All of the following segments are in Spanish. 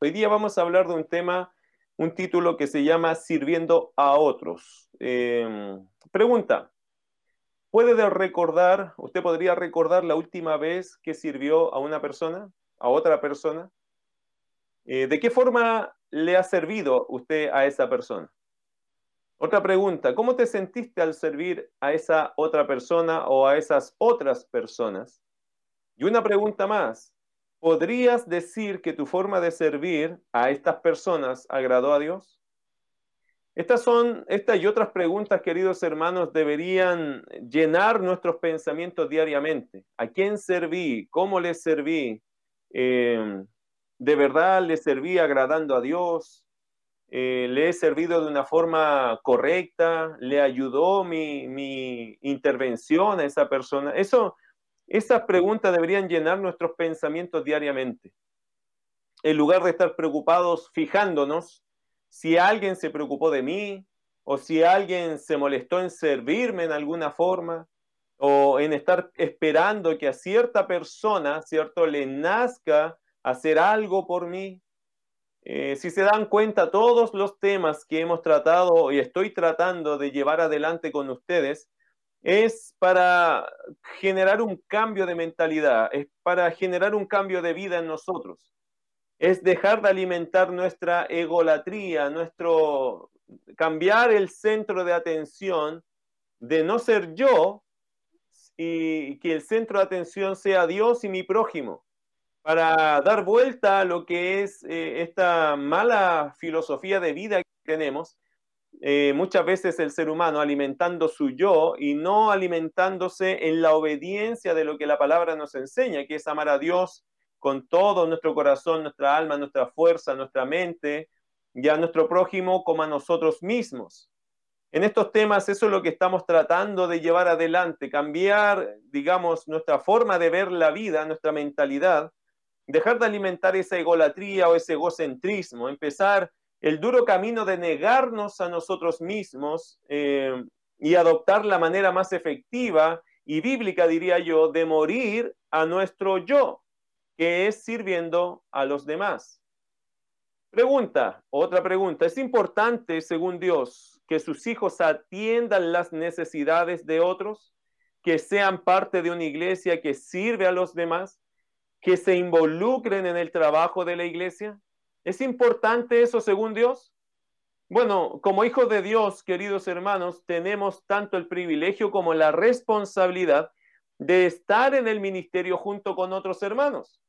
Hoy día vamos a hablar de un tema, un título que se llama Sirviendo a otros. Em, pregunta, ¿puede recordar, usted podría recordar la última vez que sirvió a una persona, a otra persona? Eh, ¿De qué forma le ha servido usted a esa persona? Otra pregunta, ¿cómo te sentiste al servir a esa otra persona o a esas otras personas? Y una pregunta más, ¿Podrías decir que tu forma de servir a estas personas agradó a Dios? Estas son, estas y otras preguntas, queridos hermanos, deberían llenar nuestros pensamientos diariamente. ¿A quién serví? ¿Cómo le serví? Eh, ¿De verdad le serví agradando a Dios? Eh, ¿Le he servido de una forma correcta? ¿Le ayudó mi, mi intervención a esa persona? Eso, esas preguntas deberían llenar nuestros pensamientos diariamente. En lugar de estar preocupados fijándonos si alguien se preocupó de mí o si alguien se molestó en servirme en alguna forma o en estar esperando que a cierta persona, ¿cierto?, le nazca hacer algo por mí. Eh, si se dan cuenta, todos los temas que hemos tratado y estoy tratando de llevar adelante con ustedes es para generar un cambio de mentalidad, es para generar un cambio de vida en nosotros. Es dejar de alimentar nuestra egolatría, nuestro cambiar el centro de atención de no ser yo y que el centro de atención sea Dios y mi prójimo, para dar vuelta a lo que es eh, esta mala filosofía de vida que tenemos eh, muchas veces el ser humano alimentando su yo y no alimentándose en la obediencia de lo que la palabra nos enseña, que es amar a Dios con todo nuestro corazón, nuestra alma, nuestra fuerza, nuestra mente, y a nuestro prójimo como a nosotros mismos. En estos temas eso es lo que estamos tratando de llevar adelante, cambiar, digamos, nuestra forma de ver la vida, nuestra mentalidad, dejar de alimentar esa egolatría o ese egocentrismo, empezar el duro camino de negarnos a nosotros mismos eh, y adoptar la manera más efectiva y bíblica, diría yo, de morir a nuestro yo, que es sirviendo a los demás. Pregunta, otra pregunta. ¿Es importante, según Dios, que sus hijos atiendan las necesidades de otros, que sean parte de una iglesia que sirve a los demás, que se involucren en el trabajo de la iglesia? ¿Es importante eso según Dios? Bueno, como hijos de Dios, queridos hermanos, tenemos tanto el privilegio como la responsabilidad de estar en el ministerio junto con otros hermanos,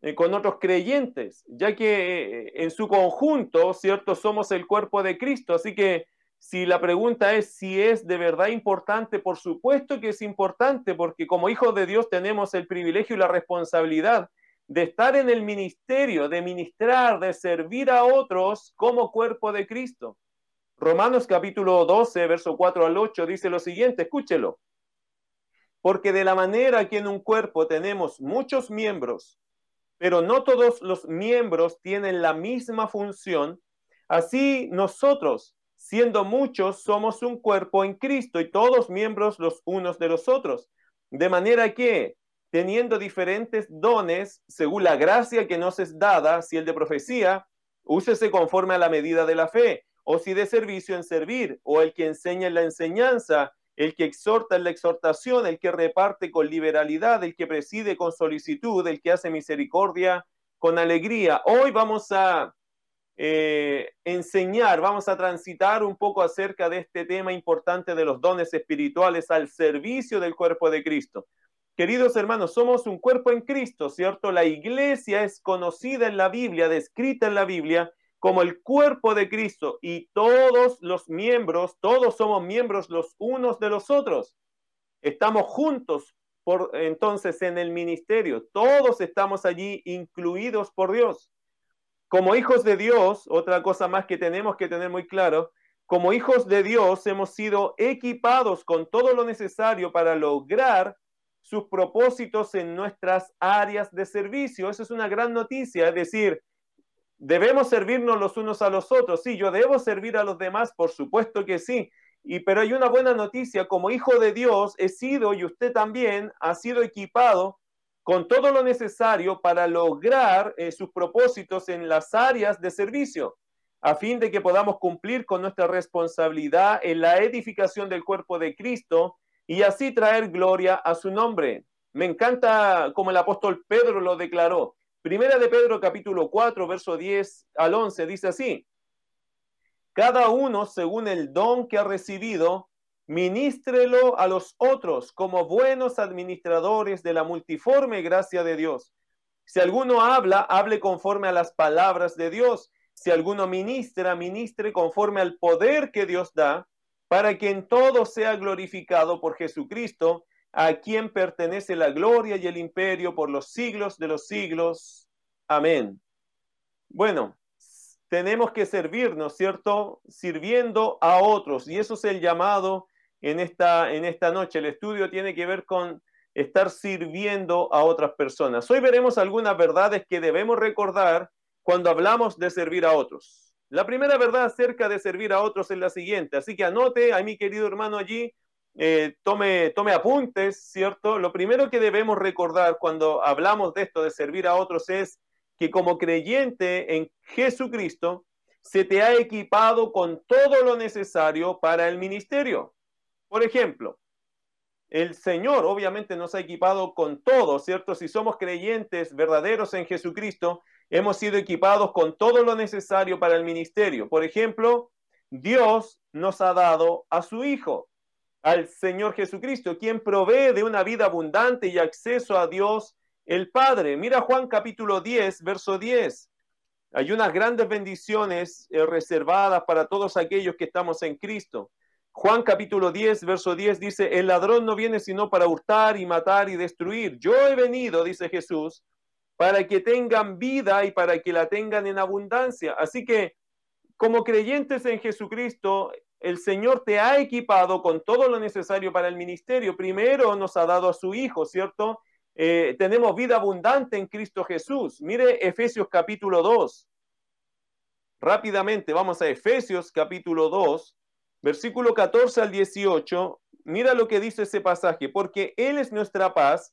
eh, con otros creyentes, ya que eh, en su conjunto, ¿cierto? Somos el cuerpo de Cristo. Así que si la pregunta es si es de verdad importante, por supuesto que es importante, porque como hijos de Dios tenemos el privilegio y la responsabilidad de estar en el ministerio, de ministrar, de servir a otros como cuerpo de Cristo. Romanos capítulo 12, verso 4 al 8 dice lo siguiente, escúchelo. Porque de la manera que en un cuerpo tenemos muchos miembros, pero no todos los miembros tienen la misma función, así nosotros, siendo muchos, somos un cuerpo en Cristo y todos miembros los unos de los otros. De manera que teniendo diferentes dones según la gracia que nos es dada, si el de profecía, úsese conforme a la medida de la fe, o si de servicio en servir, o el que enseña en la enseñanza, el que exhorta en la exhortación, el que reparte con liberalidad, el que preside con solicitud, el que hace misericordia con alegría. Hoy vamos a eh, enseñar, vamos a transitar un poco acerca de este tema importante de los dones espirituales al servicio del cuerpo de Cristo. Queridos hermanos, somos un cuerpo en Cristo, ¿cierto? La iglesia es conocida en la Biblia, descrita en la Biblia, como el cuerpo de Cristo y todos los miembros, todos somos miembros los unos de los otros. Estamos juntos por entonces en el ministerio, todos estamos allí incluidos por Dios. Como hijos de Dios, otra cosa más que tenemos que tener muy claro, como hijos de Dios hemos sido equipados con todo lo necesario para lograr sus propósitos en nuestras áreas de servicio. Eso es una gran noticia, es decir, debemos servirnos los unos a los otros. Sí, yo debo servir a los demás, por supuesto que sí. Y pero hay una buena noticia, como hijo de Dios he sido y usted también ha sido equipado con todo lo necesario para lograr eh, sus propósitos en las áreas de servicio, a fin de que podamos cumplir con nuestra responsabilidad en la edificación del cuerpo de Cristo y así traer gloria a su nombre. Me encanta como el apóstol Pedro lo declaró. Primera de Pedro capítulo 4, verso 10 al 11 dice así, cada uno según el don que ha recibido, ministrelo a los otros como buenos administradores de la multiforme gracia de Dios. Si alguno habla, hable conforme a las palabras de Dios. Si alguno ministra, ministre conforme al poder que Dios da, para que en todo sea glorificado por Jesucristo, a quien pertenece la gloria y el imperio por los siglos de los siglos. Amén. Bueno, tenemos que servirnos, ¿cierto? Sirviendo a otros. Y eso es el llamado en esta, en esta noche. El estudio tiene que ver con estar sirviendo a otras personas. Hoy veremos algunas verdades que debemos recordar cuando hablamos de servir a otros. La primera verdad acerca de servir a otros es la siguiente, así que anote a mi querido hermano allí, eh, tome, tome apuntes, ¿cierto? Lo primero que debemos recordar cuando hablamos de esto de servir a otros es que como creyente en Jesucristo, se te ha equipado con todo lo necesario para el ministerio. Por ejemplo, el Señor obviamente nos ha equipado con todo, ¿cierto? Si somos creyentes verdaderos en Jesucristo, hemos sido equipados con todo lo necesario para el ministerio. Por ejemplo, Dios nos ha dado a su Hijo, al Señor Jesucristo, quien provee de una vida abundante y acceso a Dios el Padre. Mira Juan capítulo 10, verso 10. Hay unas grandes bendiciones eh, reservadas para todos aquellos que estamos en Cristo. Juan capítulo 10, verso 10 dice, el ladrón no viene sino para hurtar y matar y destruir. Yo he venido, dice Jesús, para que tengan vida y para que la tengan en abundancia. Así que, como creyentes en Jesucristo, el Señor te ha equipado con todo lo necesario para el ministerio. Primero nos ha dado a su Hijo, ¿cierto? Eh, tenemos vida abundante en Cristo Jesús. Mire Efesios capítulo 2. Rápidamente, vamos a Efesios capítulo 2 versículo 14 al 18, mira lo que dice ese pasaje, porque Él es nuestra paz,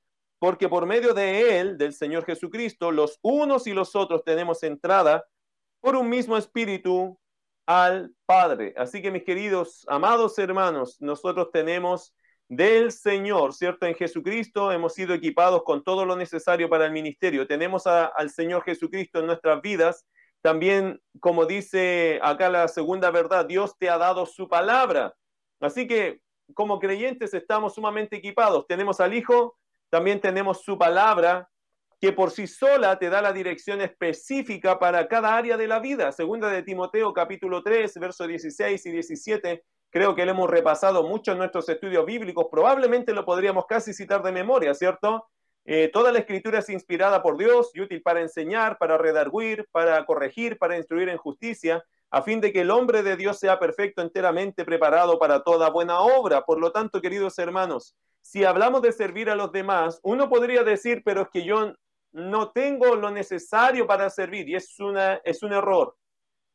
porque por medio de él, del Señor Jesucristo, los unos y los otros tenemos entrada por un mismo espíritu al Padre. Así que mis queridos, amados hermanos, nosotros tenemos del Señor, ¿cierto? En Jesucristo hemos sido equipados con todo lo necesario para el ministerio. Tenemos al Señor Jesucristo en nuestras vidas también, como dice acá la segunda verdad, Dios te ha dado su palabra. Así que como creyentes estamos sumamente equipados. Tenemos al Hijo, también tenemos su palabra, que por sí sola te da la dirección específica para cada área de la vida. Segunda de Timoteo capítulo 3, versos 16 y 17. Creo que lo hemos repasado mucho en nuestros estudios bíblicos. Probablemente lo podríamos casi citar de memoria, ¿cierto? Eh, toda la escritura es inspirada por Dios y útil para enseñar, para redarguir, para corregir, para instruir en justicia, a fin de que el hombre de Dios sea perfecto, enteramente preparado para toda buena obra. Por lo tanto, queridos hermanos, si hablamos de servir a los demás, uno podría decir, pero es que yo no tengo lo necesario para servir, y es, una, es un error.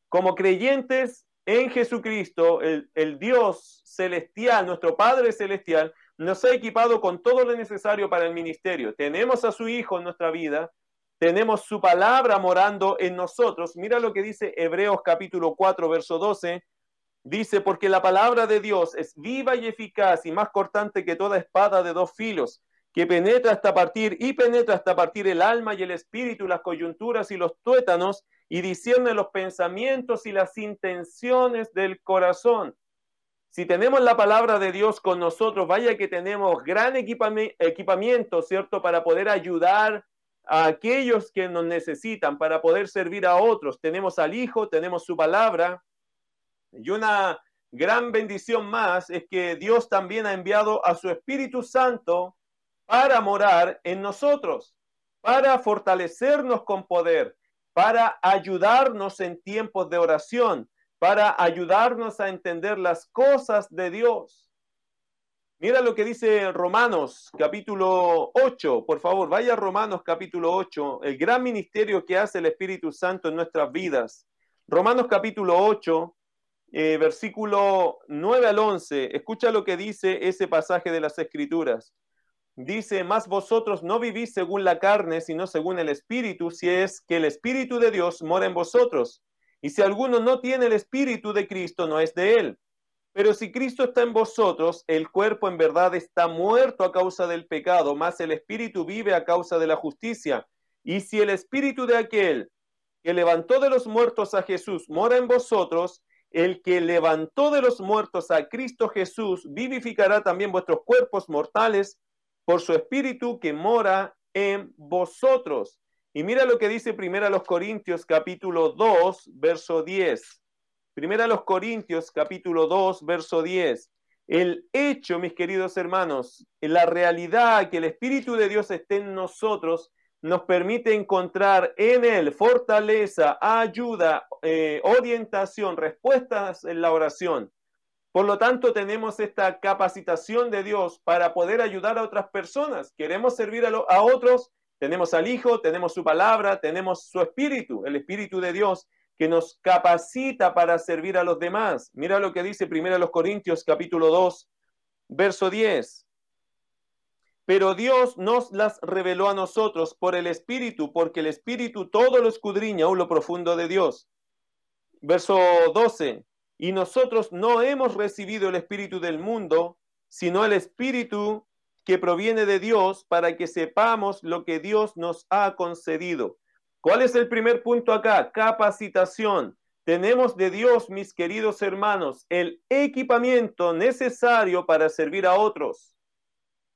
Como creyentes en Jesucristo, el, el Dios celestial, nuestro Padre celestial, nos ha equipado con todo lo necesario para el ministerio. Tenemos a su Hijo en nuestra vida, tenemos su palabra morando en nosotros. Mira lo que dice Hebreos capítulo 4, verso 12. Dice, porque la palabra de Dios es viva y eficaz y más cortante que toda espada de dos filos, que penetra hasta partir y penetra hasta partir el alma y el espíritu, las coyunturas y los tuétanos, y discierne los pensamientos y las intenciones del corazón. Si tenemos la palabra de Dios con nosotros, vaya que tenemos gran equipamiento, ¿cierto? Para poder ayudar a aquellos que nos necesitan, para poder servir a otros. Tenemos al Hijo, tenemos su palabra. Y una gran bendición más es que Dios también ha enviado a su Espíritu Santo para morar en nosotros para fortalecernos con poder, para ayudarnos en tiempos de oración, para ayudarnos a entender las cosas de Dios. Mira lo que dice Romanos capítulo 8, por favor, vaya a Romanos capítulo 8, el gran ministerio que hace el Espíritu Santo en nuestras vidas. Romanos capítulo 8, eh, versículo 9 al 11, escucha lo que dice ese pasaje de las Escrituras. Dice, más vosotros no vivís según la carne, sino según el Espíritu, si es que el Espíritu de Dios mora en vosotros. Y si alguno no tiene el Espíritu de Cristo, no es de él. Pero si Cristo está en vosotros, el cuerpo en verdad está muerto a causa del pecado, mas el Espíritu vive a causa de la justicia. Y si el Espíritu de aquel que levantó de los muertos a Jesús mora en vosotros, el que levantó de los muertos a Cristo Jesús vivificará también vuestros cuerpos mortales por su Espíritu que mora en vosotros. Y mira lo que dice primero a los Corintios capítulo 2, verso 10. Primera los Corintios, capítulo 2, verso 10. El hecho, mis queridos hermanos, la realidad que el Espíritu de Dios esté en nosotros, nos permite encontrar en Él fortaleza, ayuda, eh, orientación, respuestas en la oración. Por lo tanto, tenemos esta capacitación de Dios para poder ayudar a otras personas. Queremos servir a, otros, tenemos al Hijo, tenemos su palabra, tenemos su Espíritu, el Espíritu de Dios, que nos capacita para servir a los demás. Mira lo que dice primero los Corintios capítulo 2, verso 10. Pero Dios nos las reveló a nosotros por el Espíritu, porque el Espíritu todo lo escudriña, aún lo profundo de Dios. Verso 12. Y nosotros no hemos recibido el Espíritu del mundo, sino el Espíritu que proviene de Dios para que sepamos lo que Dios nos ha concedido ¿Cuál es el primer punto acá? Capacitación. Tenemos de Dios, mis queridos hermanos, el equipamiento necesario para servir a otros.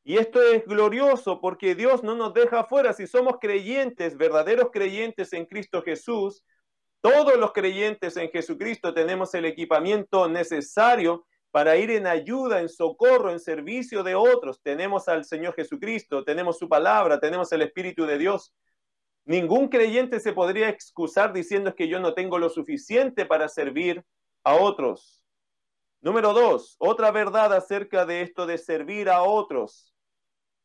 Y esto es glorioso porque Dios no nos deja afuera. Si somos creyentes, verdaderos creyentes en Cristo Jesús, todos los creyentes en Jesucristo tenemos el equipamiento necesario para ir en ayuda, en socorro, en servicio de otros. Tenemos al Señor Jesucristo, tenemos su palabra, tenemos el Espíritu de Dios. Ningún creyente se podría excusar diciendo que yo no tengo lo suficiente para servir a otros. Número dos, otra verdad acerca de esto de servir a otros.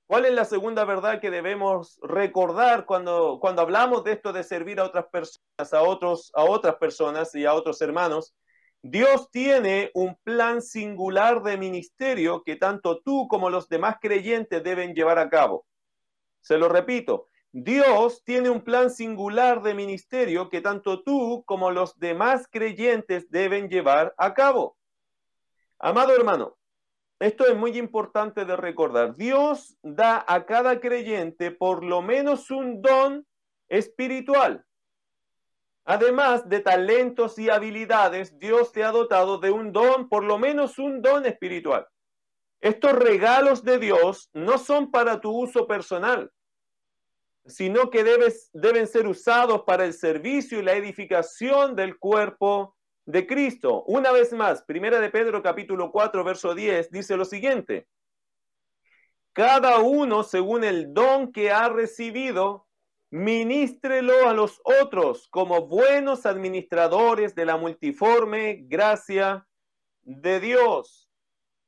¿Cuál es la segunda verdad que debemos recordar cuando, cuando hablamos de esto de servir a otras personas, a, otros, a otras personas y a otros hermanos? Dios tiene un plan singular de ministerio que tanto tú como los demás creyentes deben llevar a cabo. Se lo repito, Dios tiene un plan singular de ministerio que tanto tú como los demás creyentes deben llevar a cabo. Amado hermano, esto es muy importante de recordar. Dios da a cada creyente por lo menos un don espiritual. Además de talentos y habilidades, Dios te ha dotado de un don, por lo menos un don espiritual. Estos regalos de Dios no son para tu uso personal sino que debes, deben ser usados para el servicio y la edificación del cuerpo de Cristo. Una vez más, Primera de Pedro capítulo 4, verso 10, dice lo siguiente. Cada uno, según el don que ha recibido, ministrelo a los otros como buenos administradores de la multiforme gracia de Dios.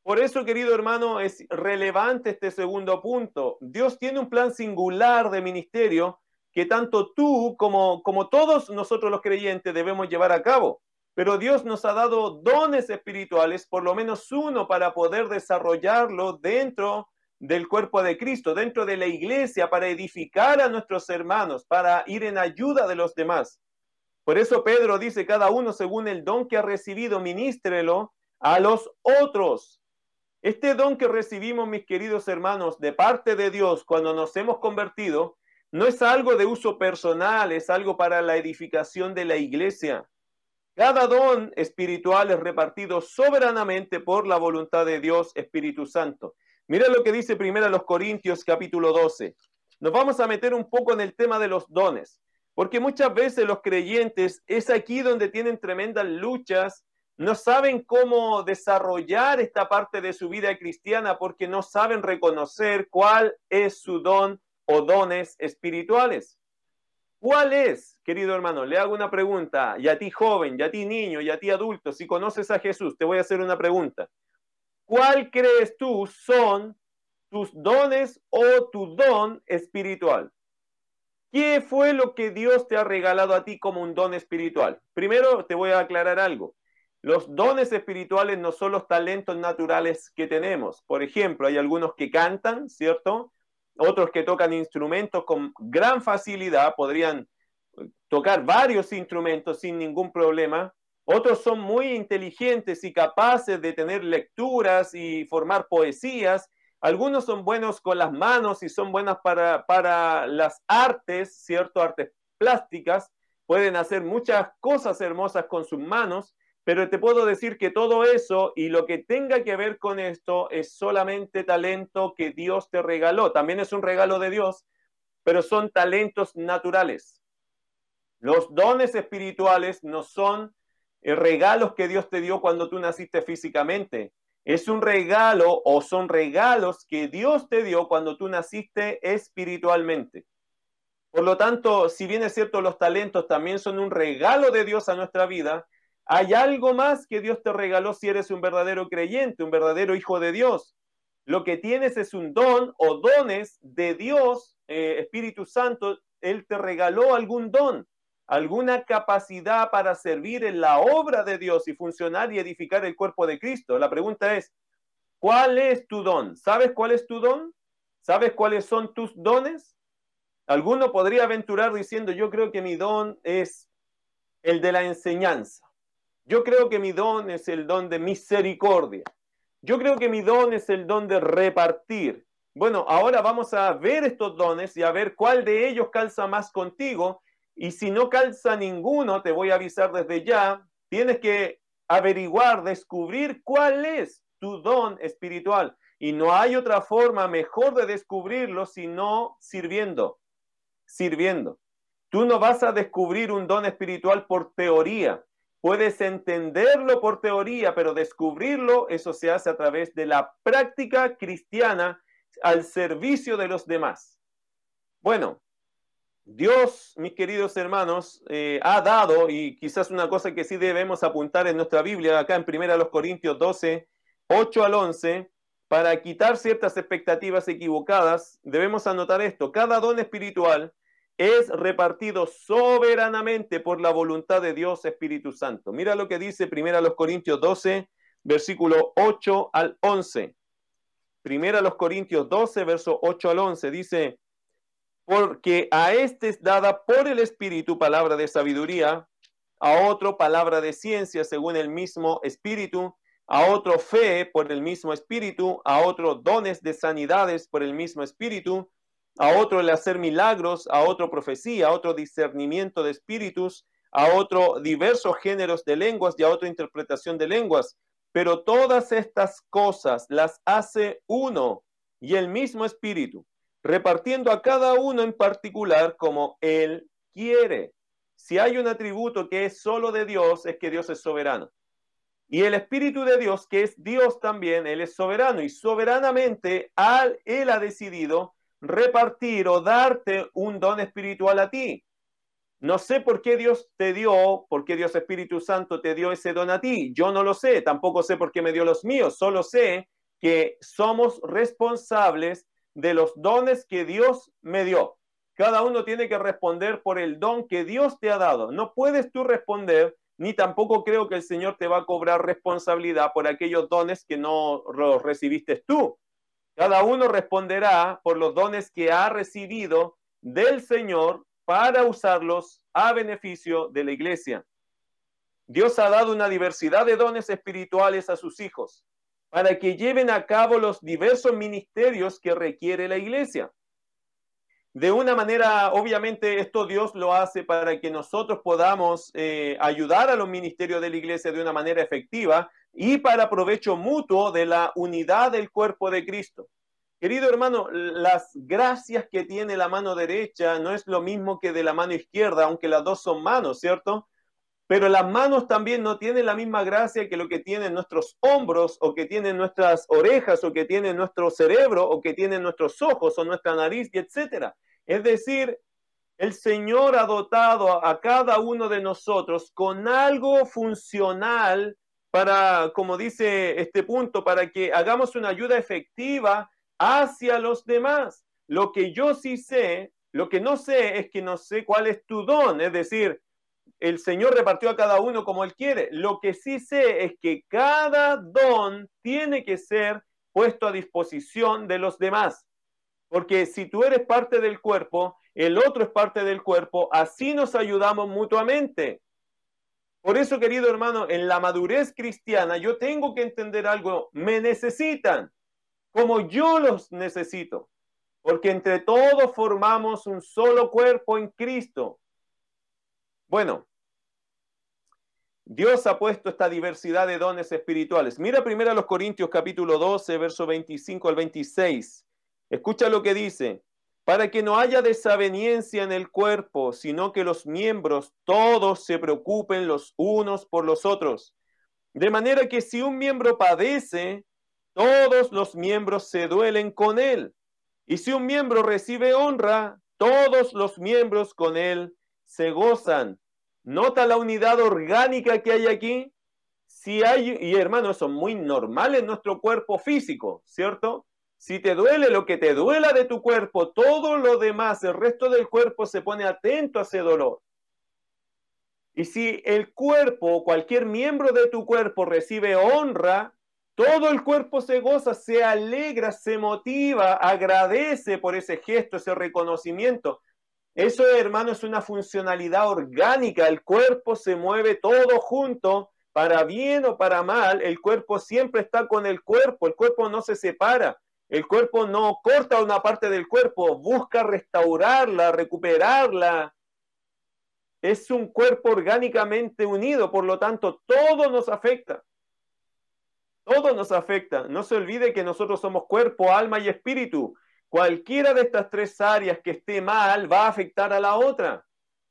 Por eso, querido hermano, es relevante este segundo punto. Dios tiene un plan singular de ministerio que tanto tú como, como todos nosotros los creyentes debemos llevar a cabo. Pero Dios nos ha dado dones espirituales, por lo menos uno, para poder desarrollarlo dentro del cuerpo de Cristo, dentro de la iglesia, para edificar a nuestros hermanos, para ir en ayuda de los demás. Por eso Pedro dice, cada uno según el don que ha recibido, ministrelo a los otros. Este don que recibimos, mis queridos hermanos, de parte de Dios cuando nos hemos convertido, no es algo de uso personal, es algo para la edificación de la iglesia. Cada don espiritual es repartido soberanamente por la voluntad de Dios Espíritu Santo. Mira lo que dice primero los Corintios capítulo 12. Nos vamos a meter un poco en el tema de los dones, porque muchas veces los creyentes es aquí donde tienen tremendas luchas no saben cómo desarrollar esta parte de su vida cristiana porque no saben reconocer cuál es su don o dones espirituales. ¿Cuál es, querido hermano? Le hago una pregunta, y a ti joven, y a ti niño, y a ti adulto, si conoces a Jesús, te voy a hacer una pregunta. ¿Cuál crees tú son tus dones o tu don espiritual? ¿Qué fue lo que Dios te ha regalado a ti como un don espiritual? Primero te voy a aclarar algo. Los dones espirituales no son los talentos naturales que tenemos. Por ejemplo, hay algunos que cantan, ¿cierto? Otros que tocan instrumentos con gran facilidad, podrían tocar varios instrumentos sin ningún problema. Otros son muy inteligentes y capaces de tener lecturas y formar poesías. Algunos son buenos con las manos y son buenas para, para las artes, ¿cierto? Artes plásticas. Pueden hacer muchas cosas hermosas con sus manos. Pero te puedo decir que todo eso y lo que tenga que ver con esto es solamente talento que Dios te regaló. También es un regalo de Dios, pero son talentos naturales. Los dones espirituales no son eh, regalos que Dios te dio cuando tú naciste físicamente. Es un regalo o son regalos que Dios te dio cuando tú naciste espiritualmente. Por lo tanto, si bien es cierto, los talentos también son un regalo de Dios a nuestra vida, hay algo más que Dios te regaló si eres un verdadero creyente, un verdadero hijo de Dios. Lo que tienes es un don o dones de Dios, eh, Espíritu Santo, Él te regaló algún don, alguna capacidad para servir en la obra de Dios y funcionar y edificar el cuerpo de Cristo. La pregunta es, ¿cuál es tu don? ¿Sabes cuál es tu don? ¿Sabes cuáles son tus dones? Alguno podría aventurar diciendo, yo creo que mi don es el de la enseñanza. Yo creo que mi don es el don de misericordia. Yo creo que mi don es el don de repartir. Bueno, ahora vamos a ver estos dones y a ver cuál de ellos calza más contigo. Y si no calza ninguno, te voy a avisar desde ya, tienes que averiguar, descubrir cuál es tu don espiritual. Y no hay otra forma mejor de descubrirlo sino sirviendo, sirviendo. Tú no vas a descubrir un don espiritual por teoría. Puedes entenderlo por teoría, pero descubrirlo, eso se hace a través de la práctica cristiana al servicio de los demás. Bueno, Dios, mis queridos hermanos, eh, ha dado, y quizás una cosa que sí debemos apuntar en nuestra Biblia, acá en 1 Corintios 12, 8 al 11, para quitar ciertas expectativas equivocadas, debemos anotar esto. Cada don espiritual es repartido soberanamente por la voluntad de Dios Espíritu Santo. Mira lo que dice Primera los Corintios 12, versículo 8 al 11. Primera los Corintios 12, verso 8 al 11 dice, porque a este es dada por el Espíritu palabra de sabiduría, a otro palabra de ciencia según el mismo Espíritu, a otro fe por el mismo Espíritu, a otro dones de sanidades por el mismo Espíritu, a otro el hacer milagros, a otro profecía, a otro discernimiento de espíritus, a otro diversos géneros de lenguas y a otra interpretación de lenguas. Pero todas estas cosas las hace uno y el mismo espíritu, repartiendo a cada uno en particular como él quiere. Si hay un atributo que es solo de Dios, es que Dios es soberano. Y el Espíritu de Dios, que es Dios también, Él es soberano y soberanamente Él ha decidido repartir o darte un don espiritual a ti. No sé por qué Dios te dio, por qué Dios Espíritu Santo te dio ese don a ti. Yo no lo sé, tampoco sé por qué me dio los míos, solo sé que somos responsables de los dones que Dios me dio. Cada uno tiene que responder por el don que Dios te ha dado. No puedes tú responder, ni tampoco creo que el Señor te va a cobrar responsabilidad por aquellos dones que no los recibiste tú. Cada uno responderá por los dones que ha recibido del Señor para usarlos a beneficio de la iglesia. Dios ha dado una diversidad de dones espirituales a sus hijos para que lleven a cabo los diversos ministerios que requiere la iglesia. De una manera, obviamente, esto Dios lo hace para que nosotros podamos eh, ayudar a los ministerios de la iglesia de una manera efectiva, y para provecho mutuo de la unidad del cuerpo de Cristo. Querido hermano, las gracias que tiene la mano derecha no es lo mismo que de la mano izquierda, aunque las dos son manos, ¿cierto? Pero las manos también no tienen la misma gracia que lo que tienen nuestros hombros o que tienen nuestras orejas o que tienen nuestro cerebro o que tienen nuestros ojos o nuestra nariz y etcétera. Es decir, el Señor ha dotado a cada uno de nosotros con algo funcional para, como dice este punto, para que hagamos una ayuda efectiva hacia los demás. Lo que yo sí sé, lo que no sé es que no sé cuál es tu don, es decir, el Señor repartió a cada uno como Él quiere. Lo que sí sé es que cada don tiene que ser puesto a disposición de los demás. Porque si tú eres parte del cuerpo, el otro es parte del cuerpo, así nos ayudamos mutuamente. Por eso, querido hermano, en la madurez cristiana yo tengo que entender algo, me necesitan como yo los necesito, porque entre todos formamos un solo cuerpo en Cristo. Bueno, Dios ha puesto esta diversidad de dones espirituales. Mira primero a los Corintios capítulo 12, verso 25 al 26. Escucha lo que dice. Para que no haya desaveniencia en el cuerpo, sino que los miembros todos se preocupen los unos por los otros. De manera que si un miembro padece, todos los miembros se duelen con él. Y si un miembro recibe honra, todos los miembros con él se gozan. Nota la unidad orgánica que hay aquí. Si hay, y hermano, eso es muy normal en nuestro cuerpo físico, ¿cierto? Si te duele lo que te duela de tu cuerpo, todo lo demás, el resto del cuerpo se pone atento a ese dolor. Y si el cuerpo, cualquier miembro de tu cuerpo recibe honra, todo el cuerpo se goza, se alegra, se motiva, agradece por ese gesto, ese reconocimiento. Eso, hermano, es una funcionalidad orgánica. El cuerpo se mueve todo junto, para bien o para mal. El cuerpo siempre está con el cuerpo. El cuerpo no se separa. El cuerpo no corta una parte del cuerpo, busca restaurarla, recuperarla. Es un cuerpo orgánicamente unido, por lo tanto, todo nos afecta. Todo nos afecta. No se olvide que nosotros somos cuerpo, alma y espíritu. Cualquiera de estas tres áreas que esté mal va a afectar a la otra.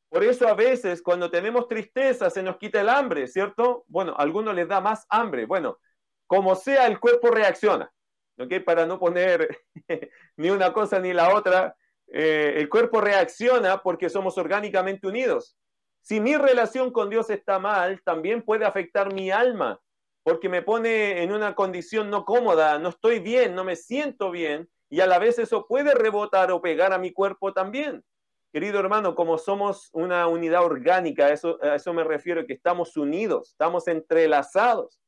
Por eso a veces cuando tenemos tristeza se nos quita el hambre, ¿cierto? Bueno, a algunos les da más hambre. Bueno, como sea, el cuerpo reacciona. ¿Ok? Para no poner ni una cosa ni la otra, eh, el cuerpo reacciona porque somos orgánicamente unidos. Si mi relación con Dios está mal, también puede afectar mi alma, porque me pone en una condición no cómoda, no estoy bien, no me siento bien, y a la vez eso puede rebotar o pegar a mi cuerpo también. Querido hermano, como somos una unidad orgánica, eso, a eso me refiero, que estamos unidos, estamos entrelazados.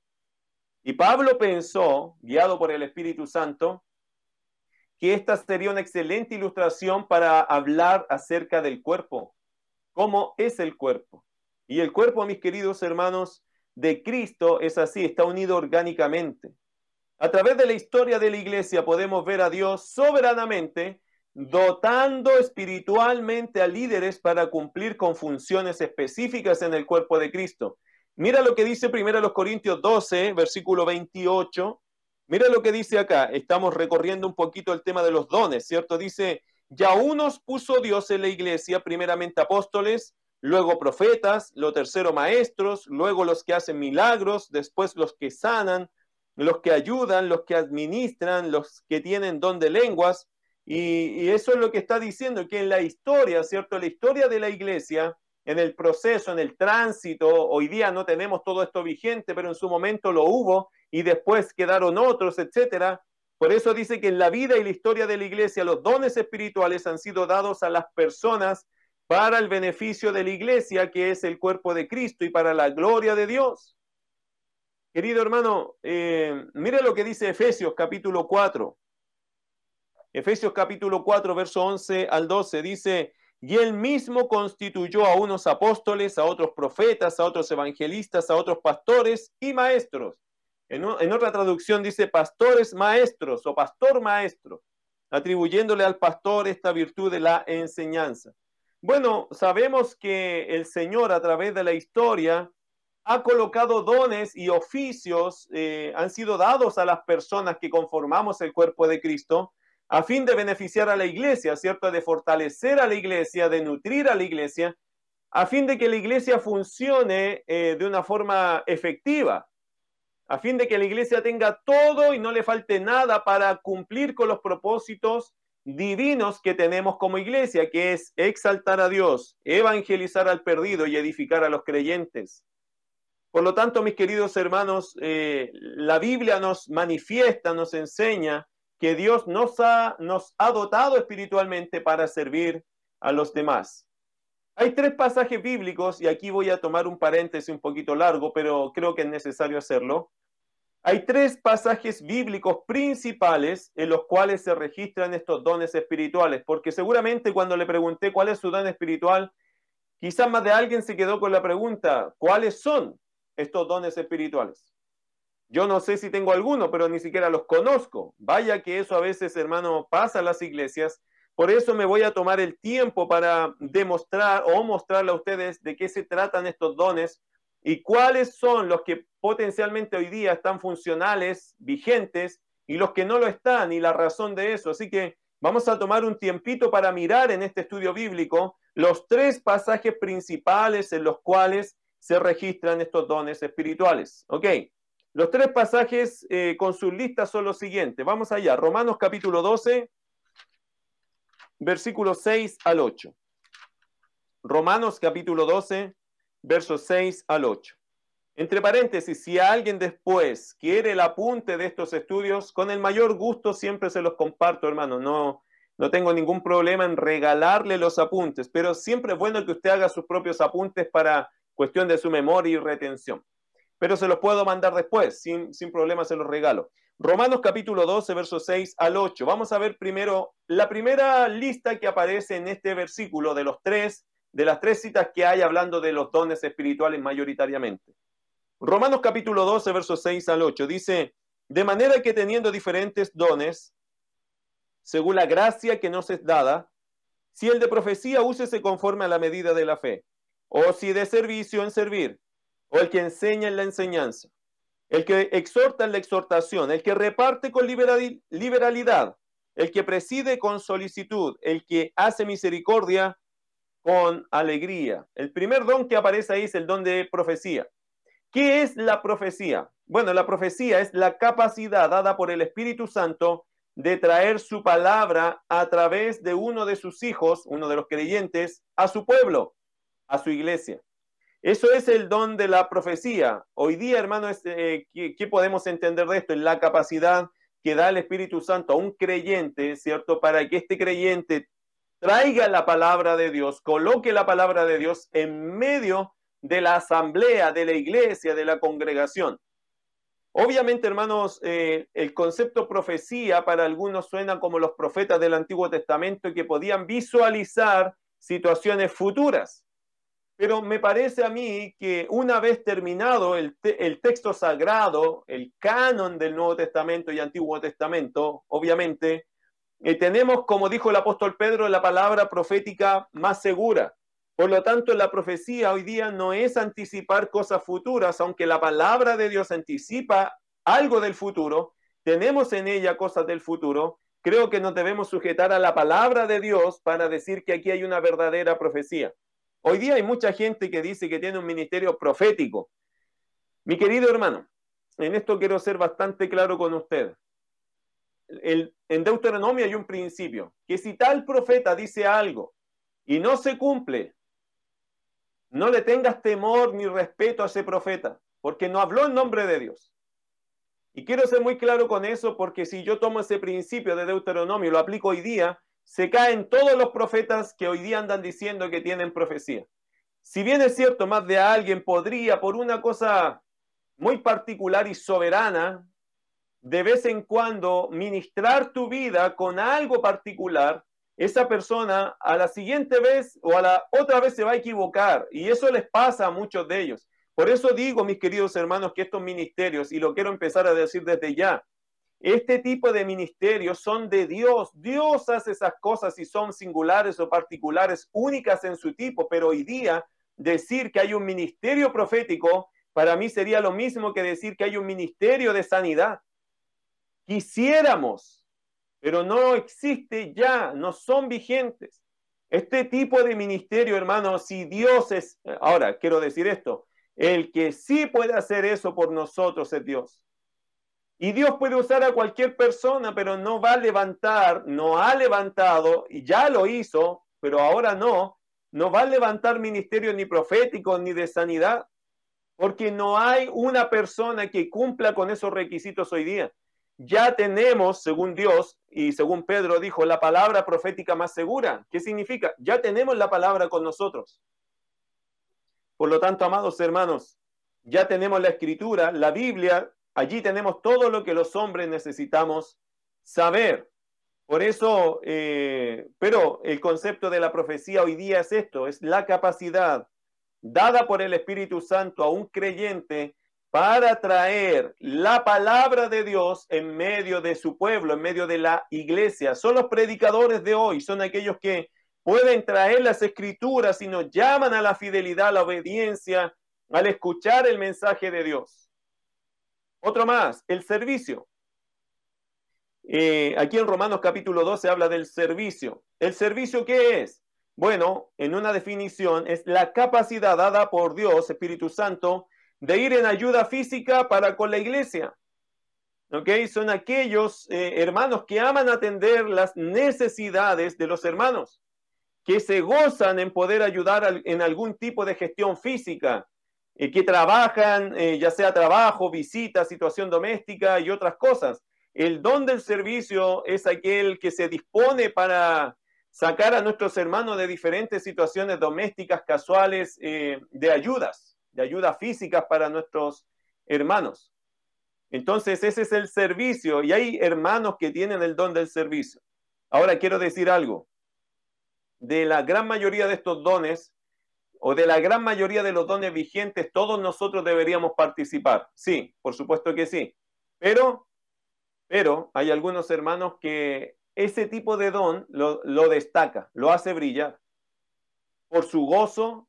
Y Pablo pensó, guiado por el Espíritu Santo, que esta sería una excelente ilustración para hablar acerca del cuerpo, cómo es el cuerpo. Y el cuerpo, mis queridos hermanos, de Cristo es así, está unido orgánicamente. A través de la historia de la iglesia podemos ver a Dios soberanamente dotando espiritualmente a líderes para cumplir con funciones específicas en el cuerpo de Cristo. Mira lo que dice primero los Corintios 12, versículo 28. Mira lo que dice acá. Estamos recorriendo un poquito el tema de los dones, ¿cierto? Dice, ya unos puso Dios en la iglesia, primeramente apóstoles, luego profetas, lo tercero maestros, luego los que hacen milagros, después los que sanan, los que ayudan, los que administran, los que tienen don de lenguas. Y, eso es lo que está diciendo, que en la historia, ¿cierto? La historia de la iglesia, en el proceso, en el tránsito, hoy día no tenemos todo esto vigente, pero en su momento lo hubo y después quedaron otros, etcétera. Por eso dice que en la vida y la historia de la iglesia los dones espirituales han sido dados a las personas para el beneficio de la iglesia, que es el cuerpo de Cristo, y para la gloria de Dios. Querido hermano, eh, mire lo que dice Efesios capítulo 4. Efesios capítulo 4, verso 11 al 12 dice, y él mismo constituyó a unos apóstoles, a otros profetas, a otros evangelistas, a otros pastores y maestros. En, en otra traducción dice pastores maestros o pastor maestro, atribuyéndole al pastor esta virtud de la enseñanza. Bueno, sabemos que el Señor a través de la historia ha colocado dones y oficios, eh, han sido dados a las personas que conformamos el cuerpo de Cristo, a fin de beneficiar a la iglesia, ¿cierto? De fortalecer a la iglesia, de nutrir a la iglesia. a fin de que la iglesia funcione eh, de una forma efectiva, a fin de que la iglesia tenga todo y no le falte nada para cumplir con los propósitos divinos que tenemos como iglesia, que es exaltar a Dios, evangelizar al perdido y edificar a los creyentes. Por lo tanto, mis queridos hermanos, eh, la Biblia nos manifiesta, nos enseña que Dios nos ha, nos ha dotado espiritualmente para servir a los demás. Hay tres pasajes bíblicos, y aquí voy a tomar un paréntesis un poquito largo, pero creo que es necesario hacerlo. Hay tres pasajes bíblicos principales en los cuales se registran estos dones espirituales, porque seguramente cuando le pregunté cuál es su don espiritual, quizás más de alguien se quedó con la pregunta, ¿cuáles son estos dones espirituales? Yo no sé si tengo alguno, pero ni siquiera los conozco. Vaya que eso a veces, hermano, pasa en las iglesias por eso me voy a tomar el tiempo para demostrar o mostrarle a ustedes de qué se tratan estos dones y cuáles son los que potencialmente hoy día están funcionales, vigentes, y los que no lo están, y la razón de eso. Así que vamos a tomar un tiempito para mirar en este estudio bíblico los tres pasajes principales en los cuales se registran estos dones espirituales. ¿Ok? Los tres pasajes eh, con sus listas son los siguientes. Vamos allá. Romanos capítulo 12, versículos 6 al 8. Romanos capítulo 12, versos 6 al 8. Entre paréntesis, si alguien después quiere el apunte de estos estudios, con el mayor gusto siempre se los comparto, hermano. No, no tengo ningún problema en regalarle los apuntes, pero siempre es bueno que usted haga sus propios apuntes para cuestión de su memoria y retención. Pero se los puedo mandar después, sin, sin problema se los regalo. Romanos capítulo 12, versos 6 al 8. Vamos a ver primero la primera lista que aparece en este versículo de los tres, de las tres citas que hay hablando de los dones espirituales mayoritariamente. Romanos capítulo 12, versos 6 al 8 dice, de manera que teniendo diferentes dones, según la gracia que nos es dada, si el de profecía úsese conforme a la medida de la fe, o si de servicio en servir, o el que enseña en la enseñanza el que exhorta en la exhortación, el que reparte con liberalidad, el que preside con solicitud, el que hace misericordia con alegría. El primer don que aparece ahí es el don de profecía. ¿Qué es la profecía? Bueno, la profecía es la capacidad dada por el Espíritu Santo de traer su palabra a través de uno de sus hijos, uno de los creyentes, a su pueblo, a su iglesia. Eso es el don de la profecía. Hoy día, hermano, eh, ¿qué, podemos entender de esto? Es la capacidad que da el Espíritu Santo a un creyente, ¿cierto? Para que este creyente traiga la palabra de Dios, coloque la palabra de Dios en medio de la asamblea, de la iglesia, de la congregación. Obviamente, hermanos, eh, el concepto profecía para algunos suena como los profetas del Antiguo Testamento que podían visualizar situaciones futuras. Pero me parece a mí que una vez terminado el, texto sagrado, el canon del Nuevo Testamento y Antiguo Testamento, obviamente, eh, tenemos, como dijo el apóstol Pedro, la palabra profética más segura. Por lo tanto, la profecía hoy día no es anticipar cosas futuras, aunque la palabra de Dios anticipa algo del futuro, tenemos en ella cosas del futuro, creo que nos debemos sujetar a la palabra de Dios para decir que aquí hay una verdadera profecía. Hoy día hay mucha gente que dice que tiene un ministerio profético. Mi querido hermano, en esto quiero ser bastante claro con usted. en Deuteronomio hay un principio, que si tal profeta dice algo y no se cumple, no le tengas temor ni respeto a ese profeta, porque no habló en nombre de Dios. Y quiero ser muy claro con eso, porque si yo tomo ese principio de Deuteronomio y lo aplico hoy día, se caen todos los profetas que hoy día andan diciendo que tienen profecía. Si bien es cierto, más de alguien podría, por una cosa muy particular y soberana, de vez en cuando ministrar tu vida con algo particular, esa persona a la siguiente vez o a la otra vez se va a equivocar. Y eso les pasa a muchos de ellos. Por eso digo, mis queridos hermanos, que estos ministerios, y lo quiero empezar a decir desde ya, este tipo de ministerios son de Dios. Dios hace esas cosas y son singulares o particulares, únicas en su tipo, pero hoy día decir que hay un ministerio profético para mí sería lo mismo que decir que hay un ministerio de sanidad. Quisiéramos, pero no existe ya, no son vigentes. Este tipo de ministerio, hermano, si Dios es, ahora quiero decir esto, el que sí puede hacer eso por nosotros es Dios. Y Dios puede usar a cualquier persona, pero no va a levantar, no ha levantado, y ya lo hizo, pero ahora no, no va a levantar ministerio ni profético ni de sanidad, porque no hay una persona que cumpla con esos requisitos hoy día. Ya tenemos, según Dios y según Pedro dijo, la palabra profética más segura. ¿Qué significa? Ya tenemos la palabra con nosotros. Por lo tanto, amados hermanos, ya tenemos la escritura, la Biblia, allí tenemos todo lo que los hombres necesitamos saber. Por eso, eh, pero el concepto de la profecía hoy día es esto, es la capacidad dada por el Espíritu Santo a un creyente para traer la palabra de Dios en medio de su pueblo, en medio de la iglesia. Son los predicadores de hoy, son aquellos que pueden traer las escrituras y nos llaman a la fidelidad, a la obediencia, al escuchar el mensaje de Dios. Otro más, el servicio. Eh, aquí en Romanos capítulo 12 habla del servicio. ¿El servicio qué es? Bueno, en una definición es la capacidad dada por Dios, Espíritu Santo, de ir en ayuda física para con la iglesia. ¿Ok? Son aquellos eh, hermanos que aman atender las necesidades de los hermanos que se gozan en poder ayudar en algún tipo de gestión física, eh, que trabajan, eh, ya sea trabajo, visita, situación doméstica y otras cosas. El don del servicio es aquel que se dispone para sacar a nuestros hermanos de diferentes situaciones domésticas, casuales, eh, de ayudas, de ayudas físicas para nuestros hermanos. Entonces, ese es el servicio y hay hermanos que tienen el don del servicio. Ahora quiero decir algo de la gran mayoría de estos dones o de la gran mayoría de los dones vigentes, todos nosotros deberíamos participar. Sí, por supuesto que sí. Pero, pero hay algunos hermanos que ese tipo de don lo, destaca, lo hace brillar por su gozo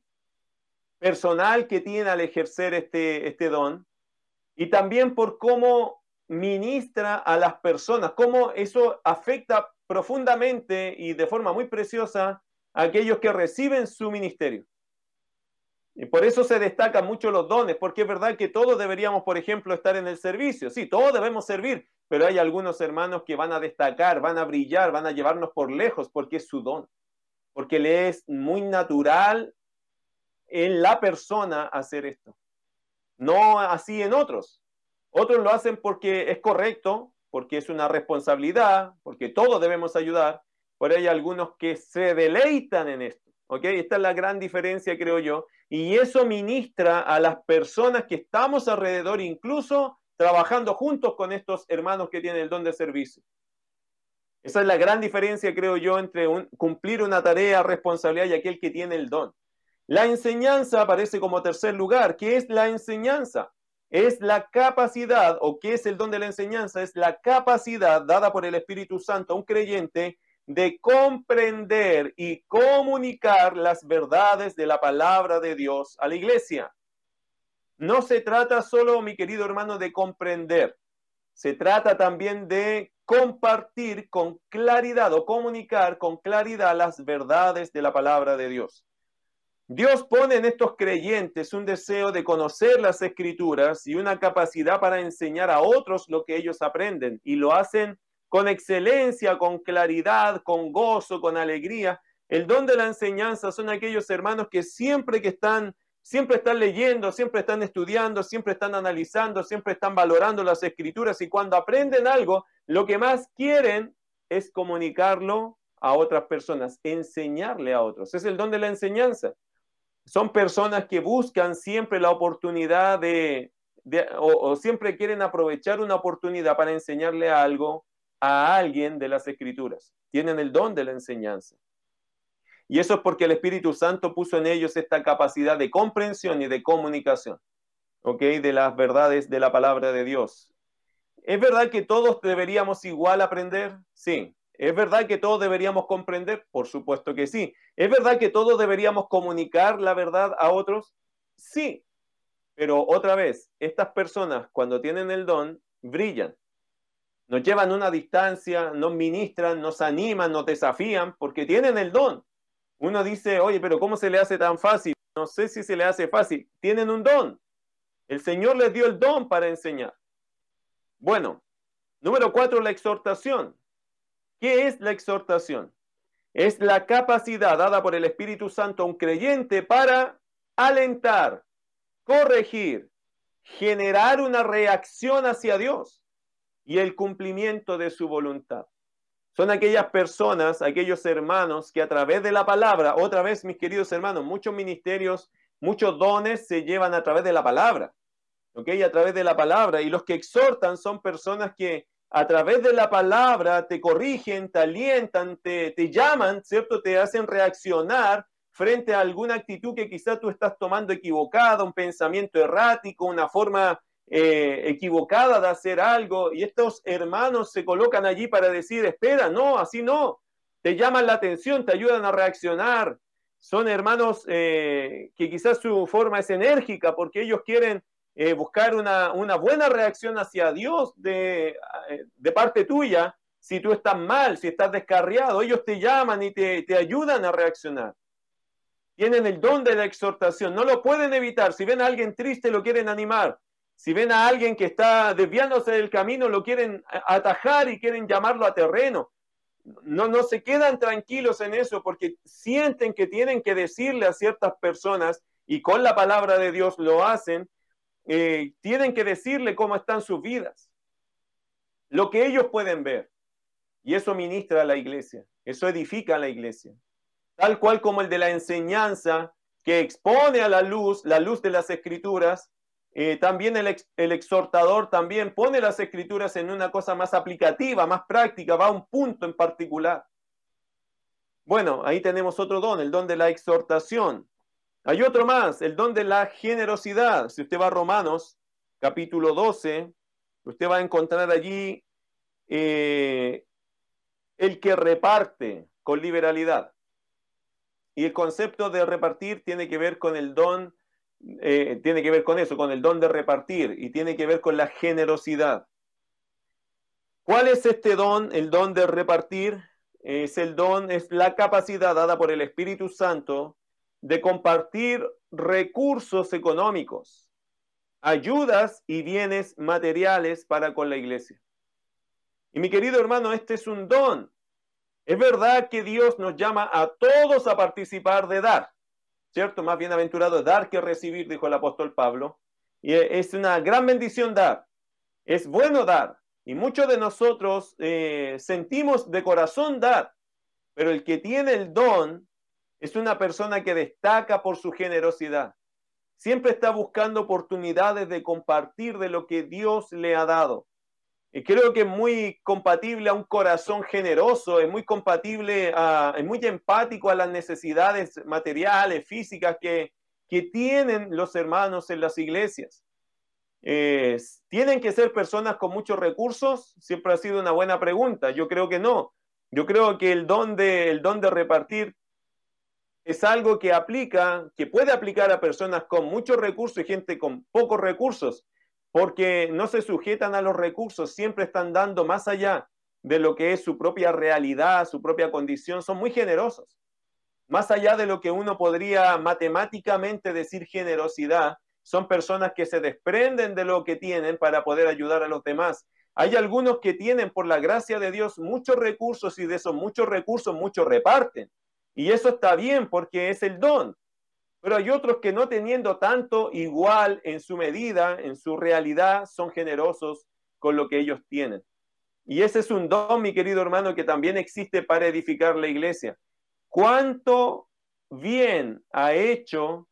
personal que tiene al ejercer este, este don y también por cómo ministra a las personas, cómo eso afecta profundamente y de forma muy preciosa a aquellos que reciben su ministerio. Y por eso se destacan mucho los dones, porque es verdad que todos deberíamos, por ejemplo, estar en el servicio. Sí, todos debemos servir, pero hay algunos hermanos que van a destacar, van a brillar, van a llevarnos por lejos, porque es su don, porque le es muy natural en la persona hacer esto. No así en otros. Otros lo hacen porque es correcto, porque es una responsabilidad, porque todos debemos ayudar, pero hay algunos que se deleitan en esto. ¿ok? Esta es la gran diferencia, creo yo, y eso ministra a las personas que estamos alrededor, incluso trabajando juntos con estos hermanos que tienen el don de servicio. Esa es la gran diferencia, creo yo, entre cumplir una tarea, responsabilidad y aquel que tiene el don. La enseñanza aparece como tercer lugar. ¿Qué es la enseñanza? es la capacidad, o qué es el don de la enseñanza, es la capacidad dada por el Espíritu Santo a un creyente de comprender y comunicar las verdades de la palabra de Dios a la iglesia. No se trata solo, mi querido hermano, de comprender, se trata también de compartir con claridad o comunicar con claridad las verdades de la palabra de Dios. Dios pone en estos creyentes un deseo de conocer las escrituras y una capacidad para enseñar a otros lo que ellos aprenden y lo hacen con excelencia, con claridad, con gozo, con alegría. El don de la enseñanza son aquellos hermanos que siempre que están, siempre están leyendo, siempre están estudiando, siempre están analizando, siempre están valorando las escrituras y cuando aprenden algo, lo que más quieren es comunicarlo a otras personas, enseñarle a otros. Es el don de la enseñanza son personas que buscan siempre la oportunidad de, o, siempre quieren aprovechar una oportunidad para enseñarle algo a alguien de las escrituras. Tienen el don de la enseñanza. Y eso es porque el Espíritu Santo puso en ellos esta capacidad de comprensión y de comunicación, ¿ok? De las verdades de la palabra de Dios. ¿Es verdad que todos deberíamos igual aprender? Sí, ¿Es verdad que todos deberíamos comprender? Por supuesto que sí. ¿Es verdad que todos deberíamos comunicar la verdad a otros? Sí. Pero otra vez, estas personas cuando tienen el don, brillan. Nos llevan una distancia, nos ministran, nos animan, nos desafían, porque tienen el don. Uno dice, oye, pero ¿cómo se le hace tan fácil? No sé si se le hace fácil. Tienen un don. El Señor les dio el don para enseñar. Bueno, número cuatro, la exhortación. ¿Qué es la exhortación? Es la capacidad dada por el Espíritu Santo a un creyente para alentar, corregir, generar una reacción hacia Dios y el cumplimiento de su voluntad. Son aquellas personas, aquellos hermanos que a través de la palabra, otra vez mis queridos hermanos, muchos ministerios, muchos dones se llevan a través de la palabra. ¿Ok? A través de la palabra. Y los que exhortan son personas que a través de la palabra te corrigen, te alientan, te, te llaman, ¿cierto? Te hacen reaccionar frente a alguna actitud que quizás tú estás tomando equivocada, un pensamiento errático, una forma eh, equivocada de hacer algo, y estos hermanos se colocan allí para decir, espera, no, así no, te llaman la atención, te ayudan a reaccionar. Son hermanos eh, que quizás su forma es enérgica porque ellos quieren eh, buscar una, buena reacción hacia Dios de, de, parte tuya. Si tú estás mal, si estás descarriado, ellos te llaman y te, te ayudan a reaccionar tienen el don de la exhortación, no lo pueden evitar. Si ven a alguien triste, lo quieren animar. Si ven a alguien que está desviándose del camino, lo quieren atajar y quieren llamarlo a terreno. No, no se quedan tranquilos en eso porque sienten que tienen que decirle a ciertas personas y con la palabra de Dios lo hacen, eh, tienen que decirle cómo están sus vidas, lo que ellos pueden ver. Y eso ministra a la iglesia, eso edifica a la iglesia. Tal cual como el de la enseñanza que expone a la luz, la luz de las escrituras, eh, también el, el, exhortador también pone las escrituras en una cosa más aplicativa, más práctica, va a un punto en particular. Bueno, ahí tenemos otro don, el don de la exhortación. Hay otro más, el don de la generosidad. Si usted va a Romanos, capítulo 12, usted va a encontrar allí eh, el que reparte con liberalidad. Y el concepto de repartir tiene que ver con el don eh, tiene que ver con eso, con el don de repartir y tiene que ver con la generosidad. ¿Cuál es este don? El don de repartir es el don, es la capacidad dada por el Espíritu Santo de compartir recursos económicos, ayudas y bienes materiales para con la iglesia. Y mi querido hermano, este es un don. Es verdad que Dios nos llama a todos a participar de dar. ¿Cierto? Más bienaventurado dar que recibir, dijo el apóstol Pablo. Y es una gran bendición dar. Es bueno dar. Y muchos de nosotros eh, sentimos de corazón dar. Pero el que tiene el don es una persona que destaca por su generosidad. Siempre está buscando oportunidades de compartir de lo que Dios le ha dado creo que es muy compatible a un corazón generoso, es muy compatible, a, es muy empático a las necesidades materiales, físicas que, que tienen los hermanos en las iglesias. ¿Tienen que ser personas con muchos recursos? Siempre ha sido una buena pregunta. Yo creo que no. Yo creo que el don de, el don de repartir es algo que aplica, que puede aplicar a personas con muchos recursos y gente con pocos recursos porque no se sujetan a los recursos, siempre están dando más allá de lo que es su propia realidad, su propia condición, son muy generosos. Más allá de lo que uno podría matemáticamente decir generosidad, son personas que se desprenden de lo que tienen para poder ayudar a los demás. Hay algunos que tienen, por la gracia de Dios, muchos recursos y de esos muchos recursos, muchos reparten. Y eso está bien porque es el don. Pero hay otros que no teniendo tanto, igual en su medida, en su realidad, son generosos con lo que ellos tienen. Y ese es un don, mi querido hermano, que también existe para edificar la iglesia. ¿Cuánto bien ha hecho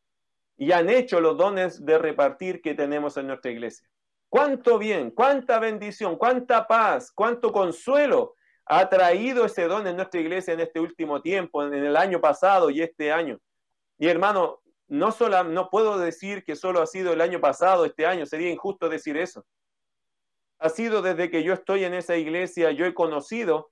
y han hecho los dones de repartir que tenemos en nuestra iglesia? ¿Cuánto bien, cuánta bendición, cuánta paz, cuánto consuelo ha traído ese don en nuestra iglesia en este último tiempo, en el año pasado y este año? Y hermano, no, solo, no puedo decir que solo ha sido el año pasado, este año, sería injusto decir eso. Ha sido desde que yo estoy en esa iglesia, yo he conocido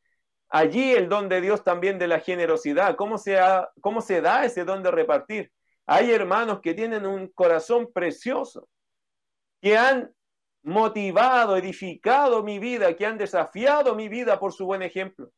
allí el don de Dios también de la generosidad. ¿Cómo se, cómo se da ese don de repartir? Hay hermanos que tienen un corazón precioso, que han motivado, edificado mi vida, que han desafiado mi vida por su buen ejemplo.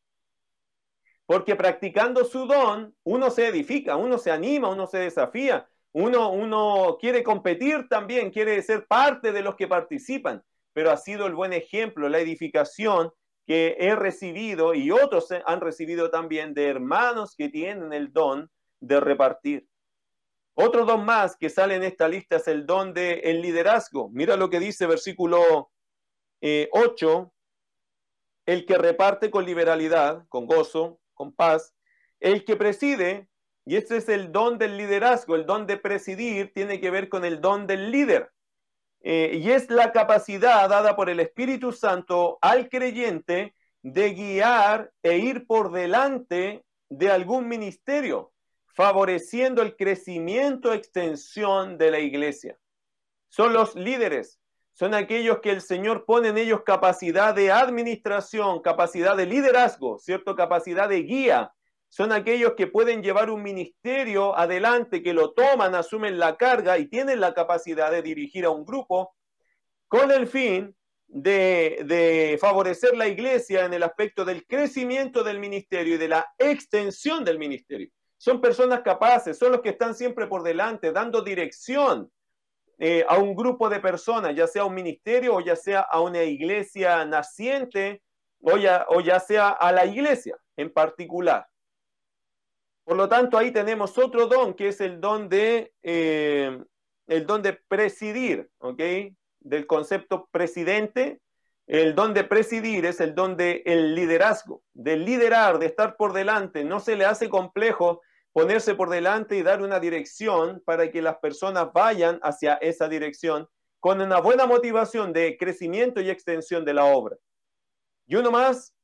Porque practicando su don, uno se edifica, uno se anima, uno se desafía, uno, quiere competir también, quiere ser parte de los que participan, pero ha sido el buen ejemplo, la edificación que he recibido y otros han recibido también de hermanos que tienen el don de repartir. Otro don más que sale en esta lista es el don del el liderazgo. Mira lo que dice versículo 8, eh, el que reparte con liberalidad, con gozo, con paz, el que preside, y este es el don del liderazgo, el don de presidir tiene que ver con el don del líder. Eh, y es la capacidad dada por el Espíritu Santo al creyente de guiar e ir por delante de algún ministerio, favoreciendo el crecimiento, extensión de la iglesia. Son los líderes, son aquellos que el Señor pone en ellos capacidad de administración, capacidad de liderazgo, ¿cierto? Capacidad de guía. Son aquellos que pueden llevar un ministerio adelante, que lo toman, asumen la carga y tienen la capacidad de dirigir a un grupo con el fin de, de favorecer la iglesia en el aspecto del crecimiento del ministerio y de la extensión del ministerio. Son personas capaces, son los que están siempre por delante, dando dirección, eh, a un grupo de personas, ya sea un ministerio o ya sea a una iglesia naciente o ya, o ya sea a la iglesia en particular. Por lo tanto, ahí tenemos otro don que es el don de, eh, el don de presidir, ¿ok? Del concepto presidente. El don de presidir es el don de el liderazgo, de liderar, de estar por delante. No se le hace complejo ponerse por delante y dar una dirección para que las personas vayan hacia esa dirección con una buena motivación de crecimiento y extensión de la obra. Y uno más,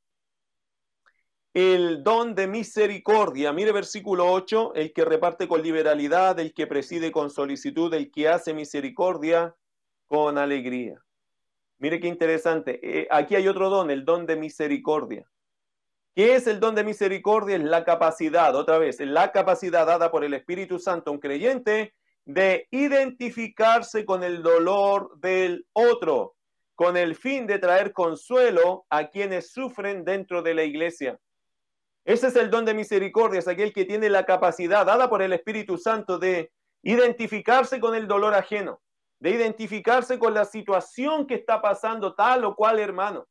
el don de misericordia. Mire versículo 8, el que reparte con liberalidad, el que preside con solicitud, el que hace misericordia con alegría. Mire qué interesante. Eh, aquí hay otro don, el don de misericordia. ¿Qué es el don de misericordia? Es la capacidad, otra vez, la capacidad dada por el Espíritu Santo a un creyente de identificarse con el dolor del otro, con el fin de traer consuelo a quienes sufren dentro de la iglesia. Ese es el don de misericordia, es aquel que tiene la capacidad dada por el Espíritu Santo de identificarse con el dolor ajeno, de identificarse con la situación que está pasando tal o cual hermano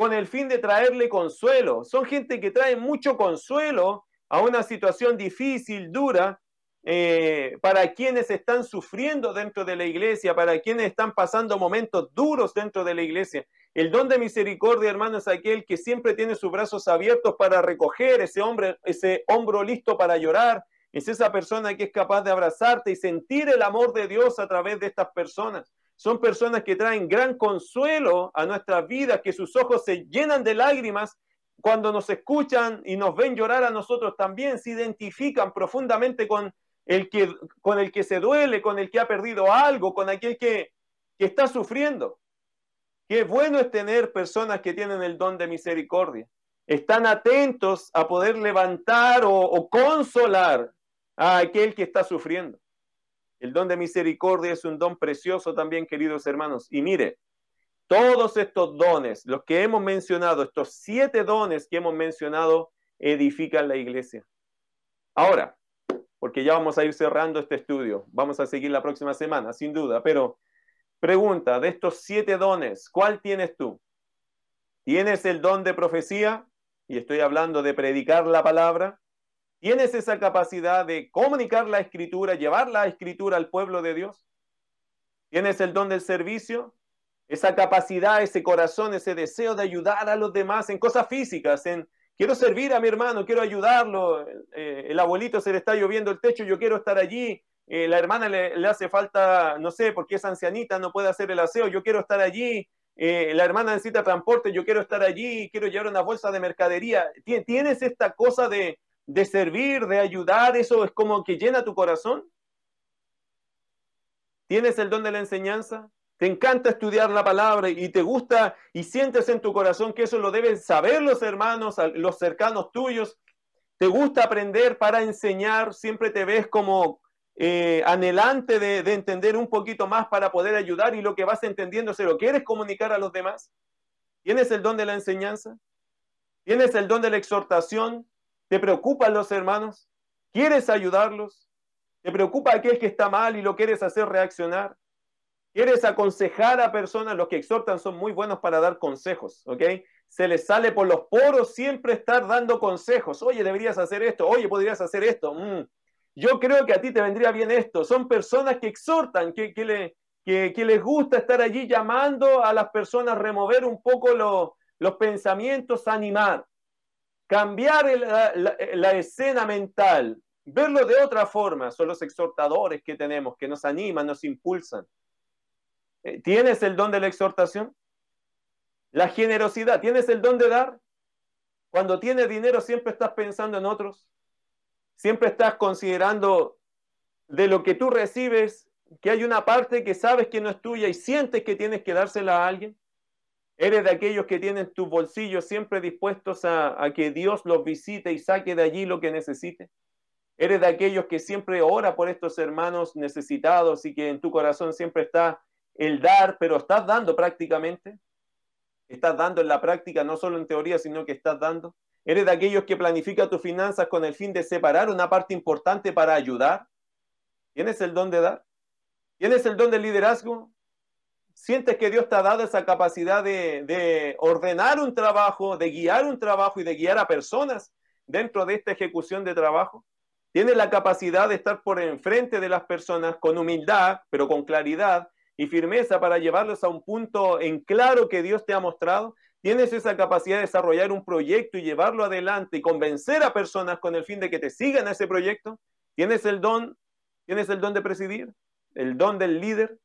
con el fin de traerle consuelo. Son gente que trae mucho consuelo a una situación difícil, dura, eh, para quienes están sufriendo dentro de la iglesia, para quienes están pasando momentos duros dentro de la iglesia. El don de misericordia, hermano, es aquel que siempre tiene sus brazos abiertos para recoger ese hombre, ese hombro listo para llorar. Es esa persona que es capaz de abrazarte y sentir el amor de Dios a través de estas personas. Son personas que traen gran consuelo a nuestras vidas, que sus ojos se llenan de lágrimas cuando nos escuchan y nos ven llorar a nosotros también, se identifican profundamente con el que, con el que se duele, con el que ha perdido algo, con aquel que, que está sufriendo. Qué bueno es tener personas que tienen el don de misericordia. Están atentos a poder levantar o, o consolar a aquel que está sufriendo. El don de misericordia es un don precioso también, queridos hermanos. Y mire, todos estos dones, los que hemos mencionado, estos siete dones que hemos mencionado, edifican la iglesia. Ahora, porque ya vamos a ir cerrando este estudio, vamos a seguir la próxima semana, sin duda, pero pregunta, de estos siete dones, ¿cuál tienes tú? ¿Tienes el don de profecía? Y estoy hablando de predicar la palabra. ¿Tienes esa capacidad de comunicar la escritura, llevar la escritura al pueblo de Dios? ¿Tienes el don del servicio? Esa capacidad, ese corazón, ese deseo de ayudar a los demás en cosas físicas, en quiero servir a mi hermano, quiero ayudarlo, eh, el abuelito se le está lloviendo el techo, yo quiero estar allí, eh, la hermana le, hace falta, no sé, porque es ancianita, no puede hacer el aseo, yo quiero estar allí, eh, la hermana necesita transporte, yo quiero estar allí, quiero llevar una bolsa de mercadería. Tienes esta cosa de, de servir, de ayudar, eso es como que llena tu corazón. ¿Tienes el don de la enseñanza? ¿Te encanta estudiar la palabra y te gusta y sientes en tu corazón que eso lo deben saber los hermanos, los cercanos tuyos? ¿Te gusta aprender para enseñar? ¿Siempre te ves como eh, anhelante de, de, entender un poquito más para poder ayudar y lo que vas entendiendo se lo quieres comunicar a los demás? ¿Tienes el don de la enseñanza? ¿Tienes el don de la exhortación? ¿Te preocupan los hermanos? ¿Quieres ayudarlos? ¿Te preocupa aquel que está mal y lo quieres hacer reaccionar? ¿Quieres aconsejar a personas? Los que exhortan son muy buenos para dar consejos, ¿ok? Se les sale por los poros siempre estar dando consejos. Oye, deberías hacer esto. Oye, podrías hacer esto. Mm. Yo creo que a ti te vendría bien esto. Son personas que exhortan, que, le, que, les gusta estar allí llamando a las personas, remover un poco los pensamientos, animar, cambiar la, escena mental, verlo de otra forma. Son los exhortadores que tenemos, que nos animan, nos impulsan. Eh, ¿Tienes el don de la exhortación? La generosidad, ¿tienes el don de dar? Cuando tienes dinero siempre estás pensando en otros, siempre estás considerando de lo que tú recibes que hay una parte que sabes que no es tuya y sientes que tienes que dársela a alguien? ¿Eres de aquellos que tienen tus bolsillos siempre dispuestos a, que Dios los visite y saque de allí lo que necesite? ¿Eres de aquellos que siempre ora por estos hermanos necesitados y que en tu corazón siempre está el dar, pero estás dando prácticamente? ¿Estás dando en la práctica, no solo en teoría, sino que estás dando? ¿Eres de aquellos que planifica tus finanzas con el fin de separar una parte importante para ayudar? ¿Tienes el don de dar? ¿Tienes el don del liderazgo? ¿Sientes que Dios te ha dado esa capacidad de, ordenar un trabajo, de guiar un trabajo y de guiar a personas dentro de esta ejecución de trabajo? ¿Tienes la capacidad de estar por enfrente de las personas con humildad, pero con claridad y firmeza para llevarlos a un punto en claro que Dios te ha mostrado? ¿Tienes esa capacidad de desarrollar un proyecto y llevarlo adelante y convencer a personas con el fin de que te sigan a ese proyecto? ¿Tienes el don? ¿Tienes el don de presidir? el don del líder,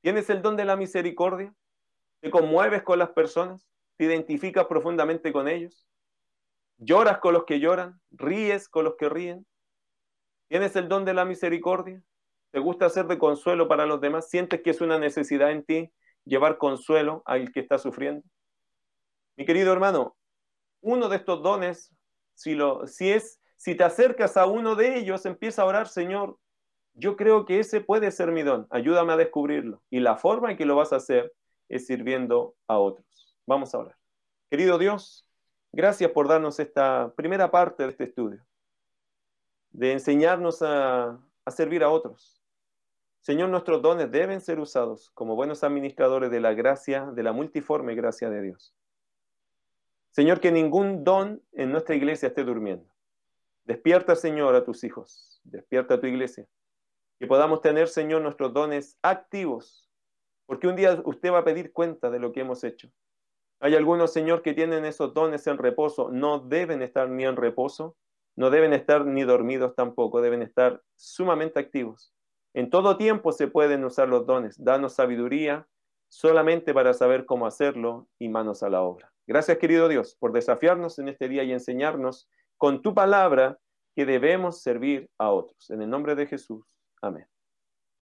tienes el don de la misericordia, te conmueves con las personas, te identificas profundamente con ellos, lloras con los que lloran, ríes con los que ríen, tienes el don de la misericordia, te gusta ser de consuelo para los demás, sientes que es una necesidad en ti llevar consuelo al que está sufriendo. Mi querido hermano, uno de estos dones, si, lo, si, es, si te acercas a uno de ellos, empieza a orar, Señor, yo creo que ese puede ser mi don. Ayúdame a descubrirlo. Y la forma en que lo vas a hacer es sirviendo a otros. Vamos a orar. Querido Dios, gracias por darnos esta primera parte de este estudio, de enseñarnos a, servir a otros. Señor, nuestros dones deben ser usados como buenos administradores de la gracia, de la multiforme gracia de Dios. Señor, que ningún don en nuestra iglesia esté durmiendo. Despierta, Señor, a tus hijos. Despierta a tu iglesia que podamos tener, Señor, nuestros dones activos, porque un día usted va a pedir cuenta de lo que hemos hecho. Hay algunos, Señor, que tienen esos dones en reposo, no deben estar ni en reposo, no deben estar ni dormidos tampoco, deben estar sumamente activos. En todo tiempo se pueden usar los dones. Danos sabiduría solamente para saber cómo hacerlo y manos a la obra. Gracias, querido Dios, por desafiarnos en este día y enseñarnos con tu palabra que debemos servir a otros. En el nombre de Jesús. Amén.